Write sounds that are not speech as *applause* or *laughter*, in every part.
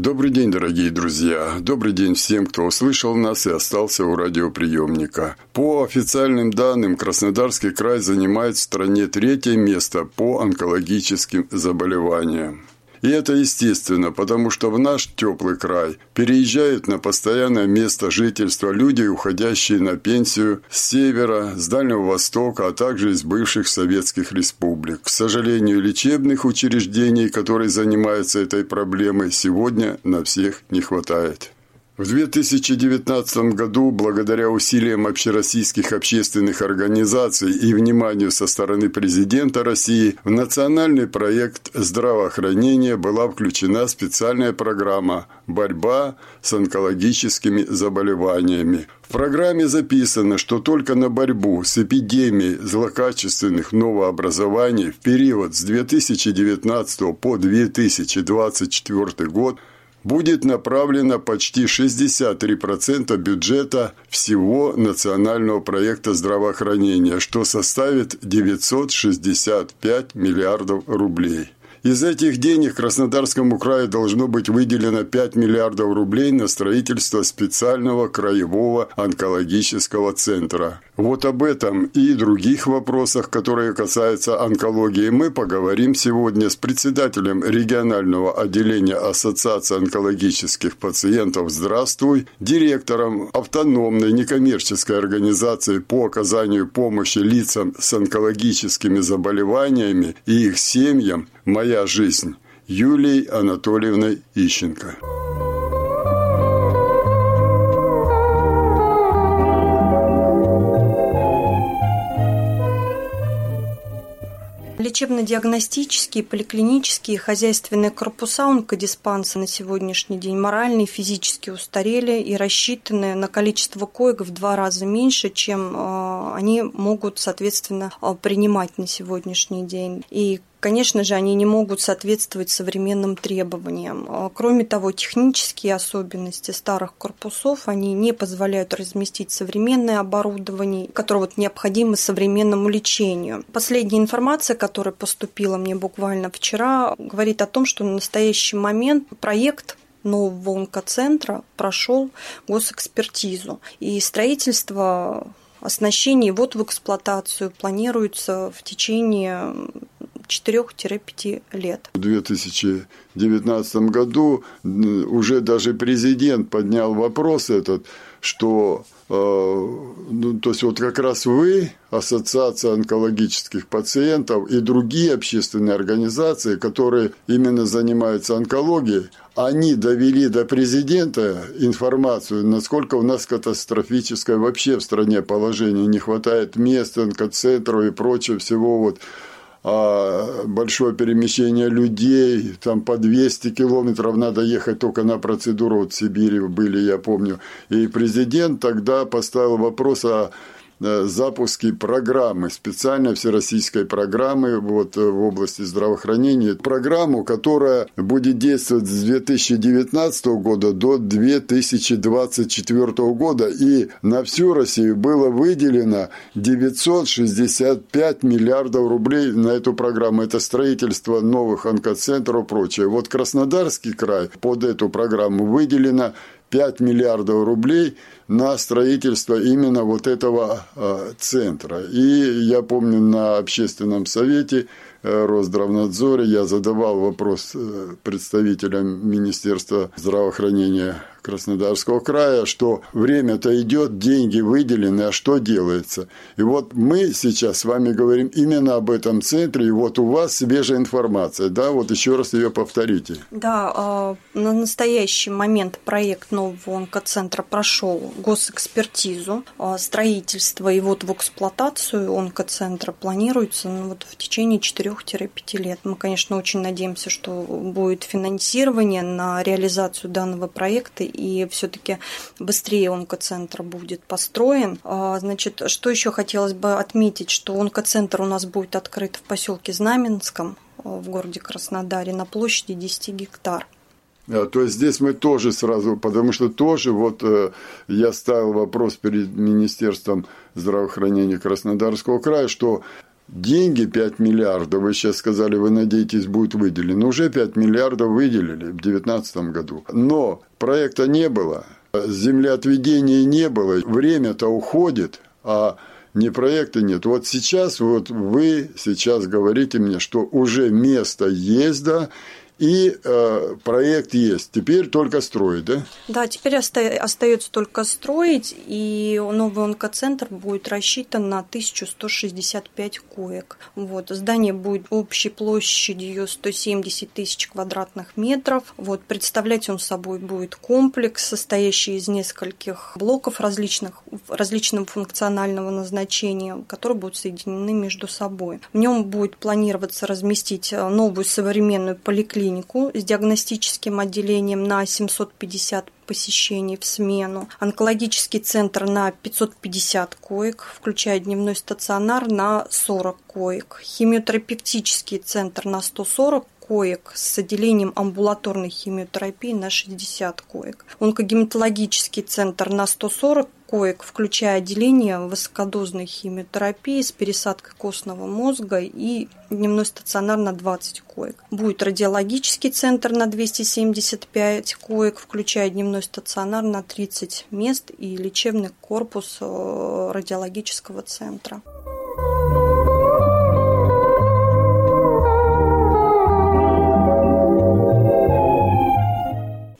Добрый день, дорогие друзья. Добрый день всем, кто услышал нас и остался у радиоприемника. По официальным данным, Краснодарский край занимает в стране третье место по онкологическим заболеваниям. И это естественно, потому что в наш теплый край переезжают на постоянное место жительства люди, уходящие на пенсию с севера, с Дальнего Востока, а также из бывших советских республик. К сожалению, лечебных учреждений, которые занимаются этой проблемой, сегодня на всех не хватает. В 2019 году, благодаря усилиям общероссийских общественных организаций и вниманию со стороны президента России, в национальный проект здравоохранения была включена специальная программа «Борьба с онкологическими заболеваниями». В программе записано, что только на борьбу с эпидемией злокачественных новообразований в период с 2019 по 2024 год – будет направлено почти 63% бюджета всего национального проекта здравоохранения, что составит 965 миллиардов рублей. Из этих денег Краснодарскому краю должно быть выделено 5 миллиардов рублей на строительство специального краевого онкологического центра. Вот об этом и других вопросах, которые касаются онкологии, мы поговорим сегодня с председателем регионального отделения Ассоциации онкологических пациентов «Здравствуй», директором автономной некоммерческой организации по оказанию помощи лицам с онкологическими заболеваниями и их семьям «Моя жизнь» Юлией Анатольевной Ищенко. Лечебно-диагностические, поликлинические, хозяйственные корпуса онкодиспанса на сегодняшний день морально и физически устарели и рассчитаны на количество коек в два раза меньше, чем э, они могут, соответственно, э, принимать на сегодняшний день. И Конечно же, они не могут соответствовать современным требованиям. А, кроме того, технические особенности старых корпусов, они не позволяют разместить современное оборудование, которое вот необходимо современному лечению. Последняя информация, которая поступила мне буквально вчера, говорит о том, что на настоящий момент проект нового онкоцентра прошел госэкспертизу. И строительство оснащение вот в эксплуатацию планируется в течение 4-5 лет. В 2019 году уже даже президент поднял вопрос этот, что э, ну, то есть вот как раз вы, Ассоциация онкологических пациентов и другие общественные организации, которые именно занимаются онкологией, они довели до президента информацию, насколько у нас катастрофическое вообще в стране положение, не хватает мест, онкоцентров и прочего всего вот большое перемещение людей, там по 200 километров надо ехать только на процедуру, вот в Сибири были, я помню. И президент тогда поставил вопрос о запуске программы, специальной всероссийской программы вот, э, в области здравоохранения. Программу, которая будет действовать с 2019 года до 2024 года. И на всю Россию было выделено 965 миллиардов рублей на эту программу. Это строительство новых онкоцентров и прочее. Вот Краснодарский край под эту программу выделено 5 миллиардов рублей на строительство именно вот этого а, центра. И я помню на общественном совете Э, Росздравнадзоре я задавал вопрос э, представителям Министерства здравоохранения Краснодарского края, что время-то идет, деньги выделены, а что делается? И вот мы сейчас с вами говорим именно об этом центре, и вот у вас свежая информация, да, вот еще раз ее повторите. Да, а, на настоящий момент проект нового онкоцентра прошел госэкспертизу, а, строительство и вот в эксплуатацию онкоцентра планируется ну, вот в течение 4 3-5 лет. Мы, конечно, очень надеемся, что будет финансирование на реализацию данного проекта и все-таки быстрее онкоцентр будет построен. А, значит, что еще хотелось бы отметить, что онкоцентр у нас будет открыт в поселке Знаменском в городе Краснодаре на площади 10 гектар. А, то есть здесь мы тоже сразу, потому что тоже вот э, я ставил вопрос перед Министерством здравоохранения Краснодарского края, что деньги 5 миллиардов, вы сейчас сказали, вы надеетесь, будут выделены. Уже 5 миллиардов выделили в 2019 году. Но проекта не было, землеотведения не было, время-то уходит, а ни проекта нет. Вот сейчас, вот вы сейчас говорите мне, что уже место есть, да, и э, проект есть. Теперь только строить, да? Да, теперь оста- остается только строить, и новый онкоцентр будет рассчитан на 1165 коек. Вот, здание будет общей площадью 170 тысяч квадратных метров. Вот, представлять он собой будет комплекс, состоящий из нескольких блоков различных, различным функционального назначения, которые будут соединены между собой. В нем будет планироваться разместить э, новую современную поликлинику поликлинику с диагностическим отделением на 750 посещений в смену, онкологический центр на 550 коек, включая дневной стационар на 40 коек, химиотерапевтический центр на 140 коек с отделением амбулаторной химиотерапии на 60 коек. Онкогематологический центр на 140 коек, включая отделение высокодозной химиотерапии с пересадкой костного мозга и дневной стационар на 20 коек. Будет радиологический центр на 275 коек, включая дневной стационар на 30 мест и лечебный корпус э, радиологического центра.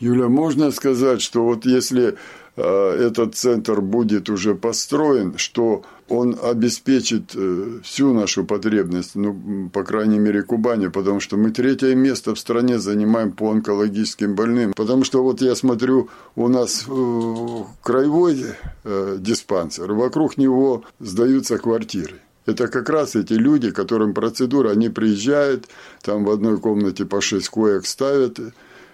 Юля, можно сказать, что вот если э, этот центр будет уже построен, что он обеспечит э, всю нашу потребность, ну, по крайней мере, Кубани, потому что мы третье место в стране занимаем по онкологическим больным. Потому что вот я смотрю, у нас э, краевой диспансер, вокруг него сдаются квартиры. Это как раз эти люди, которым процедура, они приезжают, там в одной комнате по шесть коек ставят,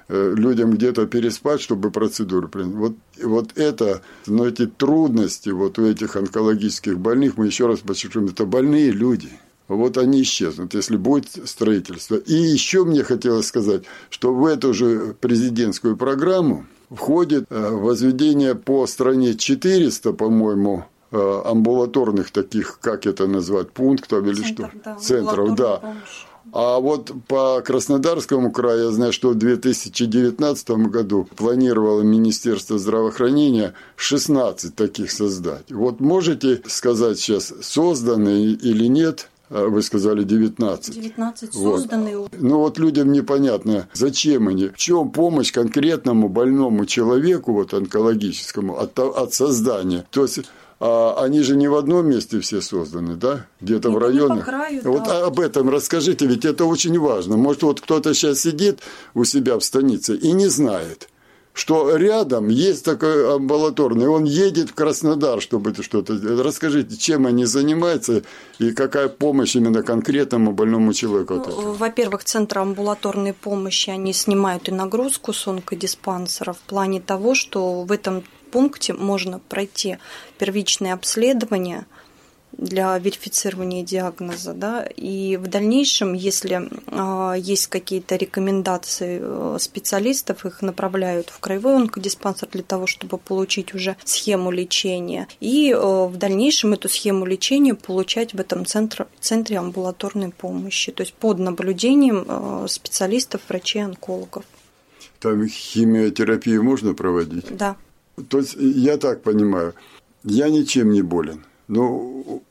людям где-то переспать, чтобы процедуру принять. Вот, вот это, но эти трудности вот у этих онкологических больных, мы еще раз подчеркнем, это больные люди. Вот они исчезнут, если будет строительство. И еще мне хотелось сказать, что в эту же президентскую программу входит э, возведение по стране 400, по-моему, э, амбулаторных таких, как это назвать, пунктов или Центр, что? Да, Центров, да. Помощь а вот по Краснодарскому краю я знаю, что в 2019 году планировало Министерство здравоохранения 16 таких создать. Вот можете сказать сейчас, созданы или нет? А вы сказали 19. 19 созданы. Вот. Ну вот людям непонятно, зачем они, в чем помощь конкретному больному человеку, вот онкологическому, от, от создания. То есть а они же не в одном месте все созданы, да? Где-то в районах. краю, вот да. об этом расскажите, ведь это очень важно. Может, вот кто-то сейчас сидит у себя в станице и не знает, что рядом есть такой амбулаторный, он едет в Краснодар, чтобы это что-то... Расскажите, чем они занимаются и какая помощь именно конкретному больному человеку? Ну, во-первых, центры амбулаторной помощи, они снимают и нагрузку с онкодиспансера в плане того, что в этом пункте можно пройти первичное обследование для верифицирования диагноза, да, и в дальнейшем, если э, есть какие-то рекомендации э, специалистов, их направляют в краевой онкодиспансер для того, чтобы получить уже схему лечения, и э, в дальнейшем эту схему лечения получать в этом центре, центре амбулаторной помощи, то есть под наблюдением э, специалистов, врачей-онкологов. Там химиотерапию можно проводить? Да. То есть, я так понимаю, я ничем не болен. Но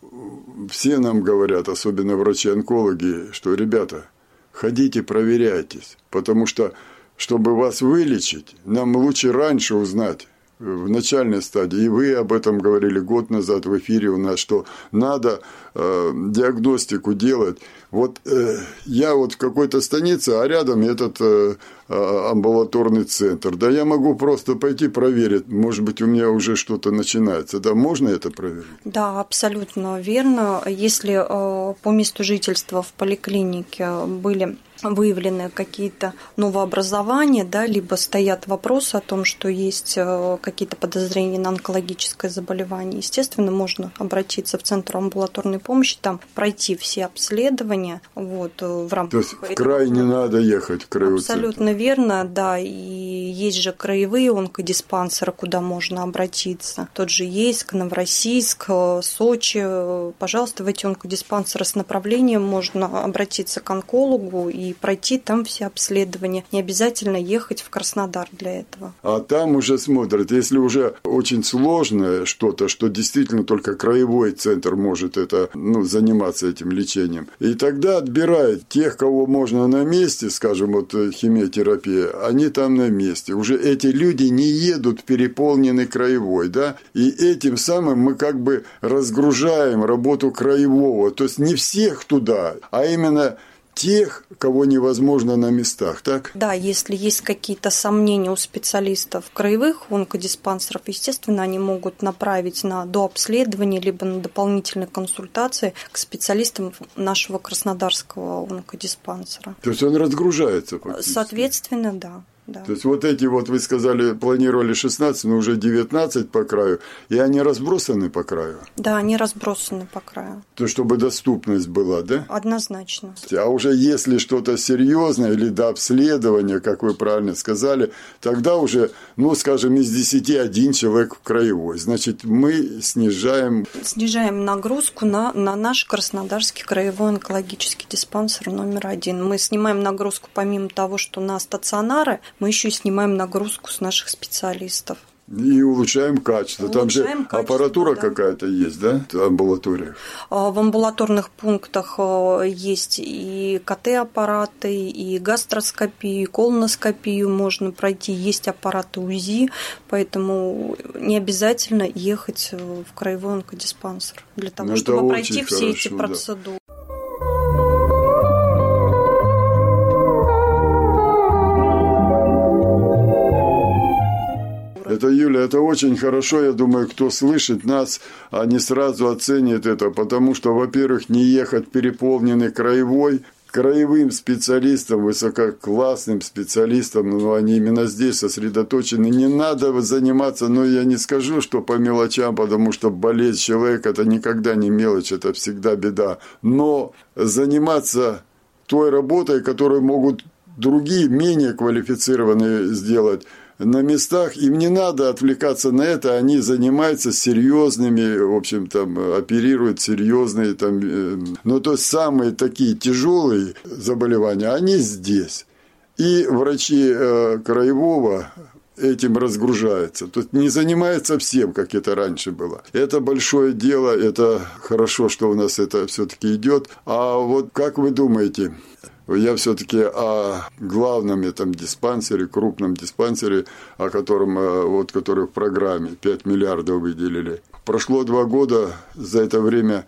все нам говорят, особенно врачи-онкологи, что, ребята, ходите, проверяйтесь, потому что, чтобы вас вылечить, нам лучше раньше узнать, в начальной стадии, и вы об этом говорили год назад в эфире у нас, что надо э, диагностику делать. Вот э, я вот в какой-то станице, а рядом этот э, э, амбулаторный центр. Да я могу просто пойти проверить, может быть, у меня уже что-то начинается. Да, можно это проверить? Да, абсолютно верно. Если э, по месту жительства в поликлинике были выявлены какие-то новообразования, да, либо стоят вопросы о том, что есть э, какие-то подозрения на онкологическое заболевание, естественно, можно обратиться в Центр амбулаторной помощи, там пройти все обследования вот, э, в рамках... То есть в край не надо ехать, в краевой Абсолютно центр. верно, да, и есть же краевые онкодиспансеры, куда можно обратиться. Тот же Ейск, Новороссийск, э, Сочи. Пожалуйста, в эти онкодиспансеры с направлением можно обратиться к онкологу и пройти там все обследования. Не обязательно ехать в Краснодар для этого. А там уже смотрят, если уже очень сложное что-то, что действительно только краевой центр может это, ну, заниматься этим лечением. И тогда отбирает тех, кого можно на месте, скажем, вот э, химиотерапия, они там на месте. Уже эти люди не едут в переполненный краевой, да, и этим самым мы как бы разгружаем работу краевого. То есть не всех туда, а именно тех, кого невозможно на местах, так? Да, если есть какие-то сомнения у специалистов краевых онкодиспансеров, естественно, они могут направить на дообследование либо на дополнительные консультации к специалистам нашего краснодарского онкодиспансера. То есть он разгружается? Фактически. Соответственно, да. Да. То есть вот эти вот, вы сказали, планировали 16, но уже 19 по краю, и они разбросаны по краю? Да, они разбросаны по краю. То, чтобы доступность была, да? Однозначно. А уже если что-то серьезное или до обследования, как вы правильно сказали, тогда уже, ну, скажем, из 10 один человек в краевой. Значит, мы снижаем... Снижаем нагрузку на, на наш Краснодарский краевой онкологический диспансер номер один. Мы снимаем нагрузку помимо того, что на стационары, мы еще снимаем нагрузку с наших специалистов. И улучшаем качество. Улучшаем Там же качество, аппаратура да. какая-то есть, да, в амбулаториях? А, в амбулаторных пунктах а, есть и КТ-аппараты, и гастроскопию, и колоноскопию можно пройти. Есть аппараты УЗИ, поэтому не обязательно ехать в краевой онкодиспансер для того, ну, чтобы пройти все хорошо, эти процедуры. Да. Это, Юля, это очень хорошо. Я думаю, кто слышит нас, они сразу оценят это, потому что, во-первых, не ехать переполненный краевой, краевым специалистам, высококлассным специалистам, но ну, они именно здесь сосредоточены. Не надо заниматься, но я не скажу, что по мелочам, потому что болеть человек – это никогда не мелочь, это всегда беда. Но заниматься той работой, которую могут другие, менее квалифицированные сделать – на местах, им не надо отвлекаться на это, они занимаются серьезными, в общем, там, оперируют серьезные, там, э, ну, то есть самые такие тяжелые заболевания, они здесь. И врачи э, краевого этим разгружаются. Тут не занимается всем, как это раньше было. Это большое дело, это хорошо, что у нас это все-таки идет. А вот как вы думаете, я все-таки о главном этом диспансере, крупном диспансере, о котором, э, вот, который в программе 5 миллиардов выделили. Прошло два года, за это время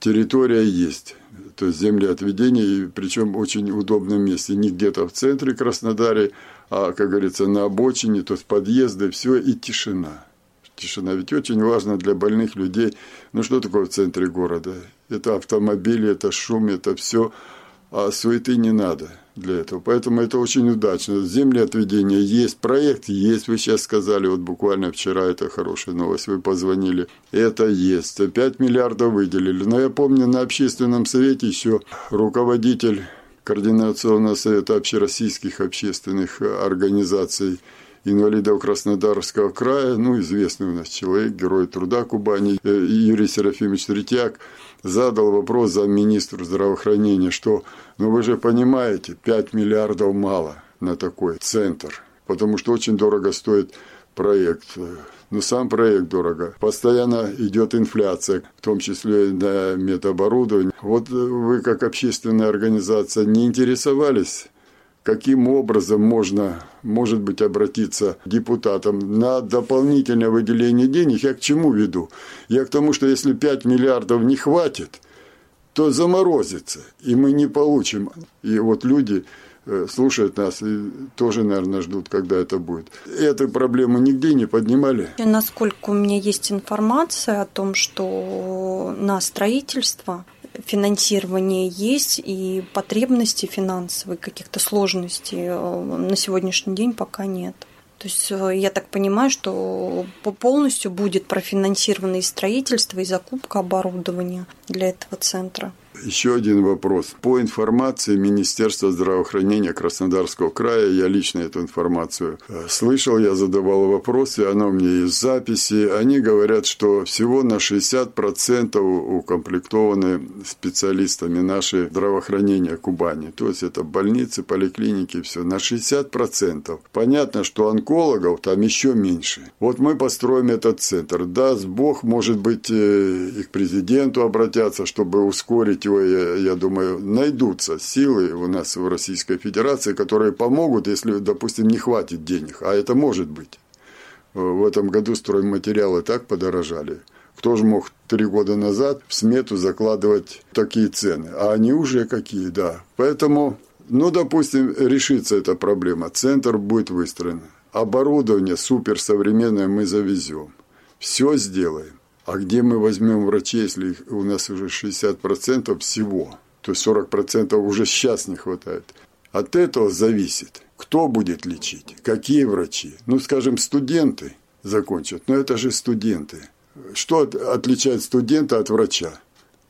территория есть, то есть землеотведение, и причем в очень удобном месте, не где-то в центре Краснодаре, а, как говорится, на обочине, то есть подъезды, все, и тишина. Тишина ведь очень важно для больных людей. Ну что такое в центре города? Это автомобили, это шум, это все а суеты не надо для этого. Поэтому это очень удачно. Землеотведение есть, проект есть, вы сейчас сказали, вот буквально вчера, это хорошая новость, вы позвонили. Это есть. 5 миллиардов выделили. Но я помню, на общественном совете еще руководитель Координационного совета общероссийских общественных организаций инвалидов Краснодарского края, ну, известный у нас человек, герой труда Кубани, э, Юрий Серафимович Третьяк, задал вопрос замминистру здравоохранения, что, ну вы же понимаете, 5 миллиардов мало на такой центр, потому что очень дорого стоит проект. Но сам проект дорого. Постоянно идет инфляция, в том числе на медоборудование. Вот вы, как общественная организация, не интересовались каким образом можно, может быть, обратиться к депутатам на дополнительное выделение денег. Я к чему веду? Я к тому, что если 5 миллиардов не хватит, то заморозится, и мы не получим. И вот люди э, слушают нас и тоже, наверное, ждут, когда это будет. Эту проблему нигде не поднимали? Насколько у меня есть информация о том, что на строительство финансирование есть, и потребности финансовые, каких-то сложностей на сегодняшний день пока нет. То есть я так понимаю, что полностью будет профинансировано и строительство, и закупка оборудования для этого центра. Еще один вопрос. По информации Министерства здравоохранения Краснодарского края, я лично эту информацию э, слышал, я задавал вопросы, оно меня есть записи. Они говорят, что всего на 60% укомплектованы специалистами наши здравоохранения Кубани. То есть это больницы, поликлиники, все. На 60%. Понятно, что онкологов там еще меньше. Вот мы построим этот центр. Даст Бог, может быть, э, и к президенту обратятся, чтобы ускорить его, я, думаю, найдутся силы у нас в Российской Федерации, которые помогут, если, допустим, не хватит денег. А это может быть. В этом году стройматериалы так подорожали. Кто же мог три года назад в смету закладывать такие цены? А они уже какие, да. Поэтому, ну, допустим, решится эта проблема. Центр будет выстроен. Оборудование суперсовременное мы завезем. Все сделаем. А где мы возьмем врачей, если у нас уже 60% всего? То есть 40% уже сейчас не хватает. От этого зависит, кто будет лечить, какие врачи. Ну, скажем, студенты закончат, но это же студенты. Что отличает студента от врача?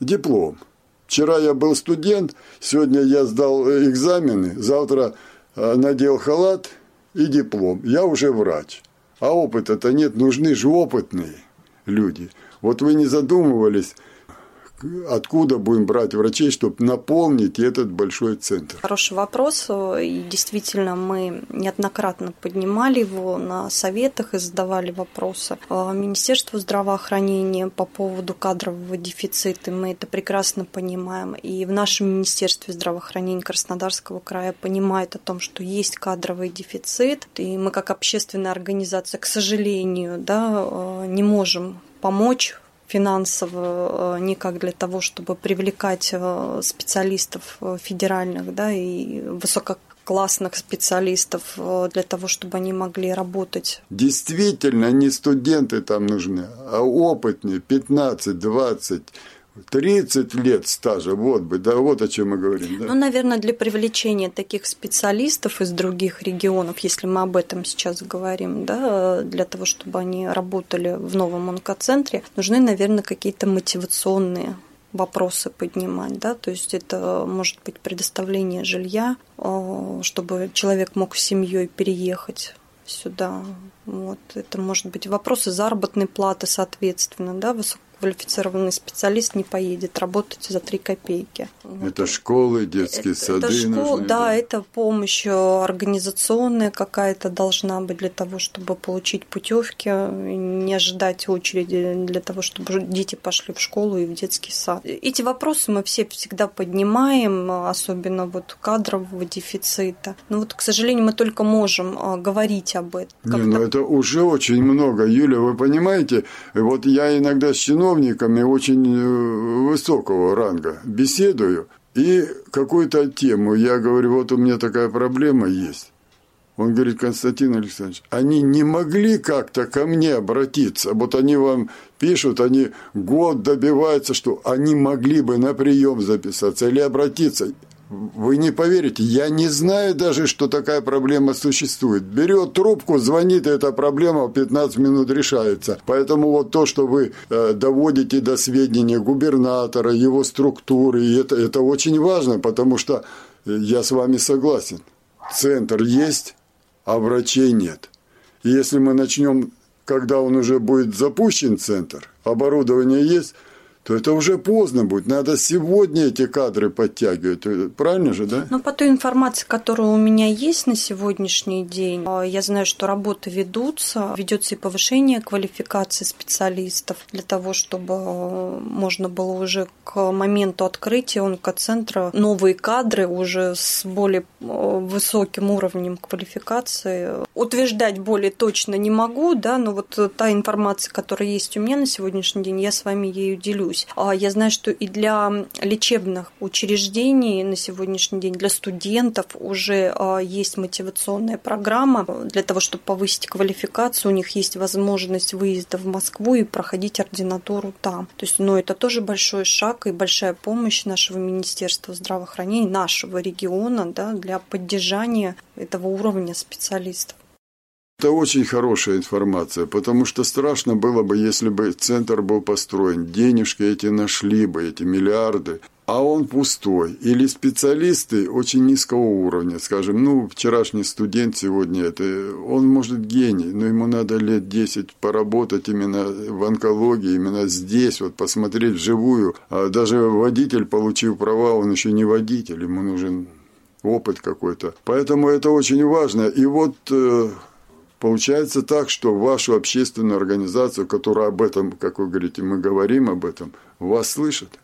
Диплом. Вчера я был студент, сегодня я сдал экзамены, завтра э, надел халат и диплом. Я уже врач. А опыта-то нет, нужны же опытные люди. Вот вы не задумывались, откуда будем брать врачей, чтобы наполнить этот большой центр? Хороший вопрос. И действительно, мы неоднократно поднимали его на советах и задавали вопросы. А, Министерству здравоохранения по поводу кадрового дефицита, мы это прекрасно понимаем. И в нашем Министерстве здравоохранения Краснодарского края понимают о том, что есть кадровый дефицит. И мы как общественная организация, к сожалению, да, а, не можем помочь финансово э, никак для того, чтобы привлекать э, специалистов э, федеральных да, и высококлассных специалистов для того, чтобы они могли работать. Действительно, не студенты там нужны, а опытные, 15-20 30 лет стажа, вот бы, да, вот о чем мы говорим. Да? Ну, наверное, для привлечения таких специалистов из других регионов, если мы об этом сейчас говорим, да, для того, чтобы они работали в новом онкоцентре, нужны, наверное, какие-то мотивационные вопросы поднимать, да, то есть это может быть предоставление жилья, э, чтобы человек мог с семьей переехать сюда. Вот. Это может быть вопросы заработной платы, соответственно, да, высоко квалифицированный специалист не поедет работать за 3 копейки. Это школы, детские это, сады. Это школ, да, да, это помощь э, организационная какая-то должна быть для того, чтобы получить путевки, не ожидать очереди для того, чтобы дети пошли в школу и в детский сад. Эти вопросы мы все всегда поднимаем, особенно вот кадрового дефицита. Но вот, к сожалению, мы только можем э, говорить об этом. Не, ну это уже очень много. Юля, вы понимаете, вот я иногда с чиновниками очень э, высокого ранга беседую, и какую-то тему, я говорю, вот у меня такая проблема есть. Он говорит, Константин Александрович, они не могли как-то ко мне обратиться. Вот они вам пишут, они год добиваются, что они могли бы на прием записаться или обратиться. Вы не поверите, я не знаю даже, что такая проблема существует. Берет трубку, звонит, и эта проблема в 15 минут решается. Поэтому вот то, что вы э, доводите до сведения губернатора, его структуры, это, это очень важно, потому что э, я с вами согласен. Центр есть, а врачей нет. И если мы начнем, когда он уже будет запущен, центр, оборудование есть – то это уже поздно будет. Надо сегодня эти кадры подтягивать. Правильно же, да? Ну, по той информации, которая у меня есть на сегодняшний день, а, я знаю, что работы ведутся, ведется и повышение квалификации специалистов для того, чтобы а, можно было уже к моменту открытия онкоцентра новые кадры уже с более а, высоким уровнем квалификации. Утверждать более точно не могу, да, но вот та информация, которая есть у меня на сегодняшний день, я с вами ею делюсь повторюсь. А я знаю, что и для лечебных учреждений на сегодняшний день, для студентов уже а, есть мотивационная программа для того, чтобы повысить квалификацию. У них есть возможность выезда в Москву и проходить ординатуру там. То есть, ну, это тоже большой шаг и большая помощь нашего Министерства здравоохранения, нашего региона да, для поддержания этого уровня специалистов. Это очень хорошая информация, потому что страшно было бы, если бы центр был построен, денежки эти нашли бы, эти миллиарды, а он пустой. Или специалисты очень низкого уровня, скажем, ну, вчерашний студент сегодня, это, он может гений, но ему надо лет 10 поработать именно в онкологии, именно здесь, вот посмотреть вживую. А даже водитель, получив права, он еще не водитель, ему нужен опыт какой-то. Поэтому это очень важно. И вот э, Получается так, что вашу общественную организацию, которая об этом, как вы говорите, мы говорим об этом, вас слышат?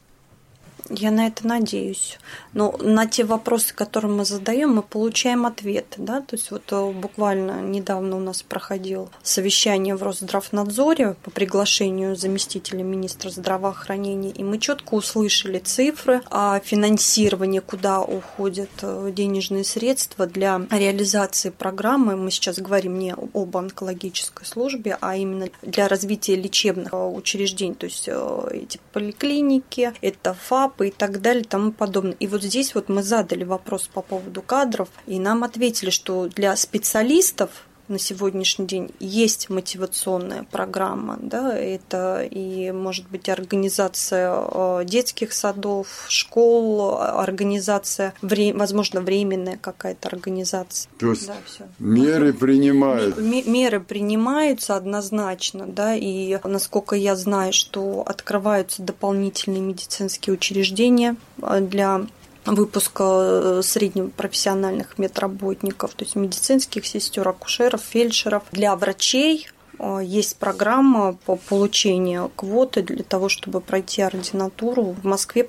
Я на это надеюсь. Но на те вопросы, которые мы задаем, мы получаем ответы. Да? То есть вот э, буквально недавно у нас проходил совещание в Росздравнадзоре по приглашению заместителя министра здравоохранения, и мы четко услышали цифры о финансировании, куда уходят э, денежные средства для реализации программы. Мы сейчас говорим не об онкологической службе, а именно для развития лечебных э, учреждений, то есть эти поликлиники, это ФАП, и так далее и тому подобное. И вот здесь вот мы задали вопрос по поводу кадров, и нам ответили, что для специалистов на сегодняшний день есть мотивационная программа, да, это и может быть организация э, детских садов, школ, организация, возможно, временная какая-то организация. То есть да, меры принимают. Меры принимаются однозначно, да, и насколько я знаю, что открываются дополнительные медицинские учреждения э, для выпуска э, среднепрофессиональных медработников, то есть медицинских сестер, акушеров, фельдшеров. Для врачей э, есть программа по получению квоты для того, чтобы пройти ординатуру в Москве.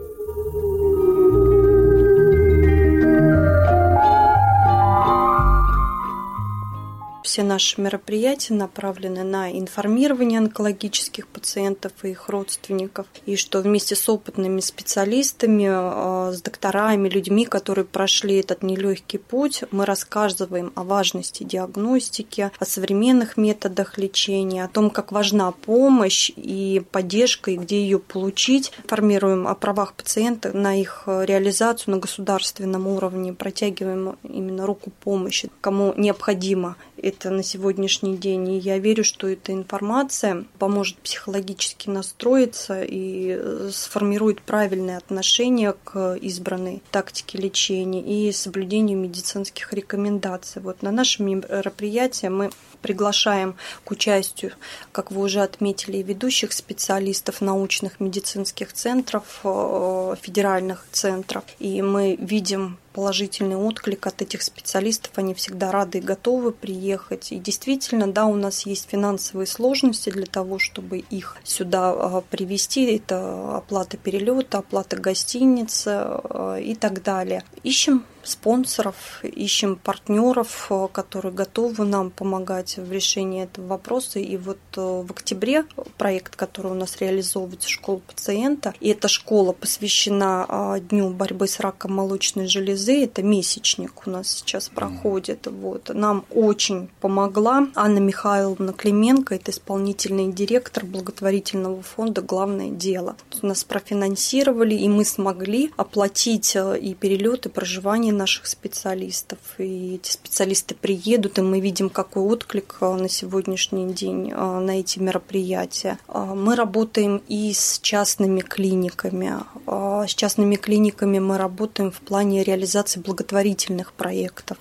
Все наши мероприятия направлены на информирование онкологических пациентов и их родственников, и что вместе с опытными специалистами, а, с докторами, людьми, которые прошли этот нелегкий путь, мы рассказываем о важности диагностики, о современных методах лечения, о том, как важна помощь и поддержка, и где ее получить. Формируем о правах пациента на их реализацию на государственном уровне, протягиваем именно руку помощи, кому необходимо это на сегодняшний день. И я верю, что эта информация поможет психологически настроиться и э, сформирует правильное отношение к избранной тактике лечения и соблюдению медицинских рекомендаций. Вот на нашем мероприятии мы приглашаем к участию, как вы уже отметили, ведущих специалистов научных медицинских центров, э, федеральных центров. И мы видим положительный отклик от этих специалистов, они всегда рады и готовы приехать. И действительно, да, у нас есть финансовые сложности для того, чтобы их сюда а, привести. Это оплата перелета, оплата гостиницы а, и так далее. Ищем спонсоров, ищем партнеров, э, которые готовы нам помогать в решении этого вопроса. И вот в октябре проект, который у нас реализовывается, школа пациента, и эта школа посвящена а, Дню борьбы с раком молочной железы, это месячник у нас сейчас проходит. Вот. Нам очень помогла Анна Михайловна Клименко, это исполнительный директор благотворительного фонда «Главное дело». Нас профинансировали, и мы смогли оплатить э, и перелет, и проживание наших специалистов. И эти специалисты приедут, и мы видим, какой отклик а, на сегодняшний день а, на эти мероприятия. Мы работаем и с частными клиниками. С частными клиниками мы работаем в плане реализации благотворительных проектов.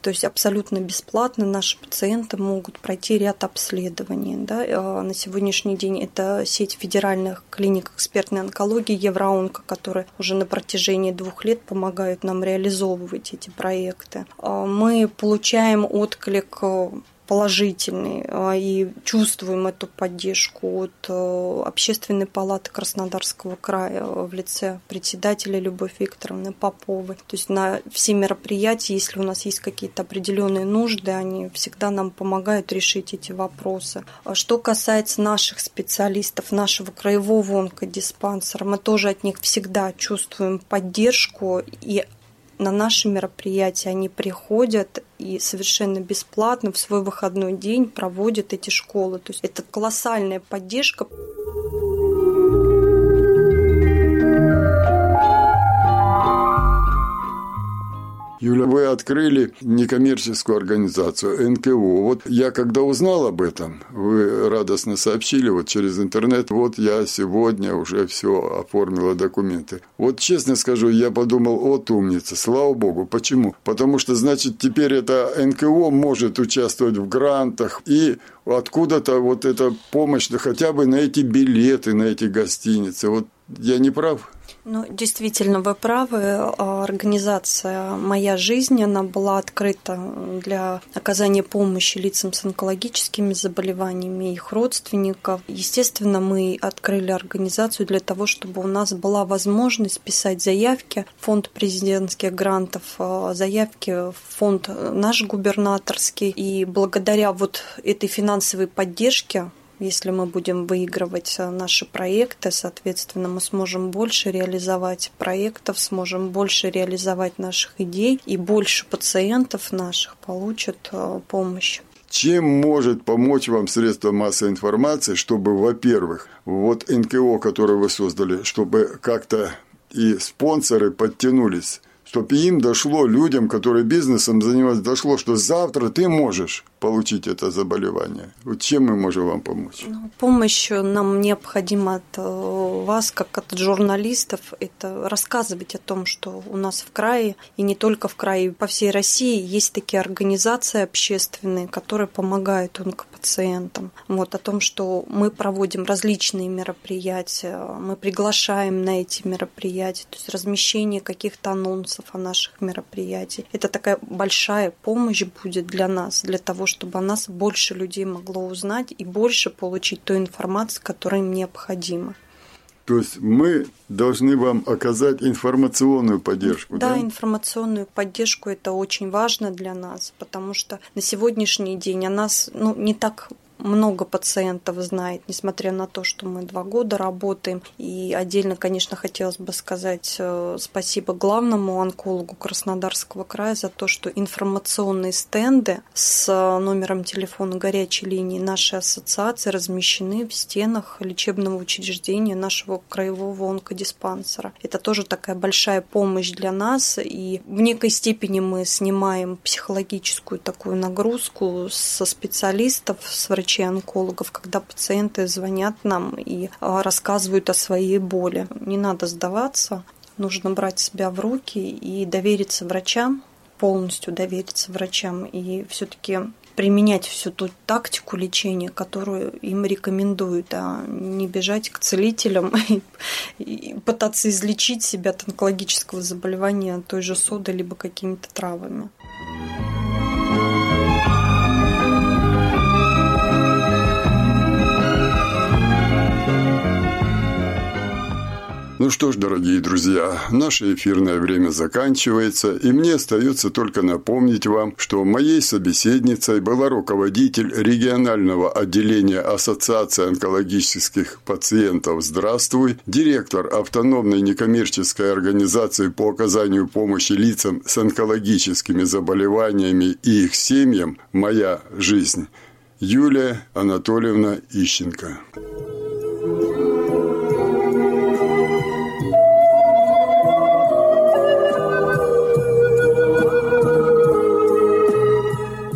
То есть абсолютно бесплатно наши пациенты могут пройти ряд обследований. Да. А на сегодняшний день это сеть федеральных клиник экспертной онкологии Евроонко, которые уже на протяжении двух лет помогают нам реализовывать эти проекты. А мы получаем отклик положительный и чувствуем эту поддержку от Общественной палаты Краснодарского края в лице председателя Любовь Викторовны Поповой. То есть на все мероприятия, если у нас есть какие-то определенные нужды, они всегда нам помогают решить эти вопросы. Что касается наших специалистов, нашего краевого онкодиспансера, мы тоже от них всегда чувствуем поддержку и на наши мероприятия они приходят и совершенно бесплатно в свой выходной день проводят эти школы. То есть это колоссальная поддержка. Юля, вы открыли некоммерческую организацию НКО. Вот я когда узнал об этом, вы радостно сообщили вот через интернет, вот я сегодня уже все оформила документы. Вот честно скажу, я подумал, вот умница, слава богу. Почему? Потому что, значит, теперь это НКО может участвовать в грантах и откуда-то вот эта помощь, да хотя бы на эти билеты, на эти гостиницы. Вот я не прав? Ну, действительно, вы правы. Организация «Моя жизнь», она была открыта для оказания помощи лицам с онкологическими заболеваниями, их родственников. Естественно, мы открыли организацию для того, чтобы у нас была возможность писать заявки в фонд президентских грантов, а, заявки в фонд наш губернаторский. И благодаря вот этой финансовой поддержке если мы будем выигрывать э, наши проекты, соответственно, мы сможем больше реализовать проектов, сможем больше реализовать наших идей, и больше пациентов наших получат э, помощь. Чем может помочь вам средства массовой информации, чтобы, во-первых, вот НКО, которое вы создали, чтобы как-то и спонсоры подтянулись, чтобы им дошло, людям, которые бизнесом занимаются, дошло, что завтра ты можешь получить это заболевание. Вот чем мы можем вам помочь? Ну, помощь нам необходима от э, вас, как от журналистов, это рассказывать о том, что у нас в крае, и не только в крае, по всей России есть такие организации общественные, которые помогают онкопациентам. Вот о том, что мы проводим различные мероприятия, мы приглашаем на эти мероприятия, то есть размещение каких-то анонсов о наших мероприятиях. Это такая большая помощь будет для нас, для того, чтобы о нас больше людей могло узнать и больше получить ту информацию, которая им необходима. То есть мы должны вам оказать информационную поддержку. Да, да, информационную поддержку это очень важно для нас, потому что на сегодняшний день о нас ну, не так много пациентов знает, несмотря на то, что мы два года работаем. И отдельно, конечно, хотелось бы сказать э, спасибо главному онкологу Краснодарского края за то, что информационные стенды с номером телефона горячей линии нашей ассоциации размещены в стенах лечебного учреждения нашего краевого онкодиспансера. Это тоже такая большая помощь для нас, и в некой степени мы снимаем психологическую такую нагрузку со специалистов, с врачей врачей-онкологов, когда пациенты звонят нам и а, рассказывают о своей боли. Не надо сдаваться, нужно брать себя в руки и довериться врачам, полностью довериться врачам и все-таки применять всю ту тактику лечения, которую им рекомендуют, а не бежать к целителям *laughs* и пытаться излечить себя от онкологического заболевания той же содой либо какими-то травами. Ну что ж, дорогие друзья, наше эфирное время заканчивается, и мне остается только напомнить вам, что моей собеседницей была руководитель регионального отделения Ассоциации онкологических пациентов «Здравствуй», директор автономной некоммерческой организации по оказанию помощи лицам с онкологическими заболеваниями и их семьям «Моя жизнь» Юлия Анатольевна Ищенко.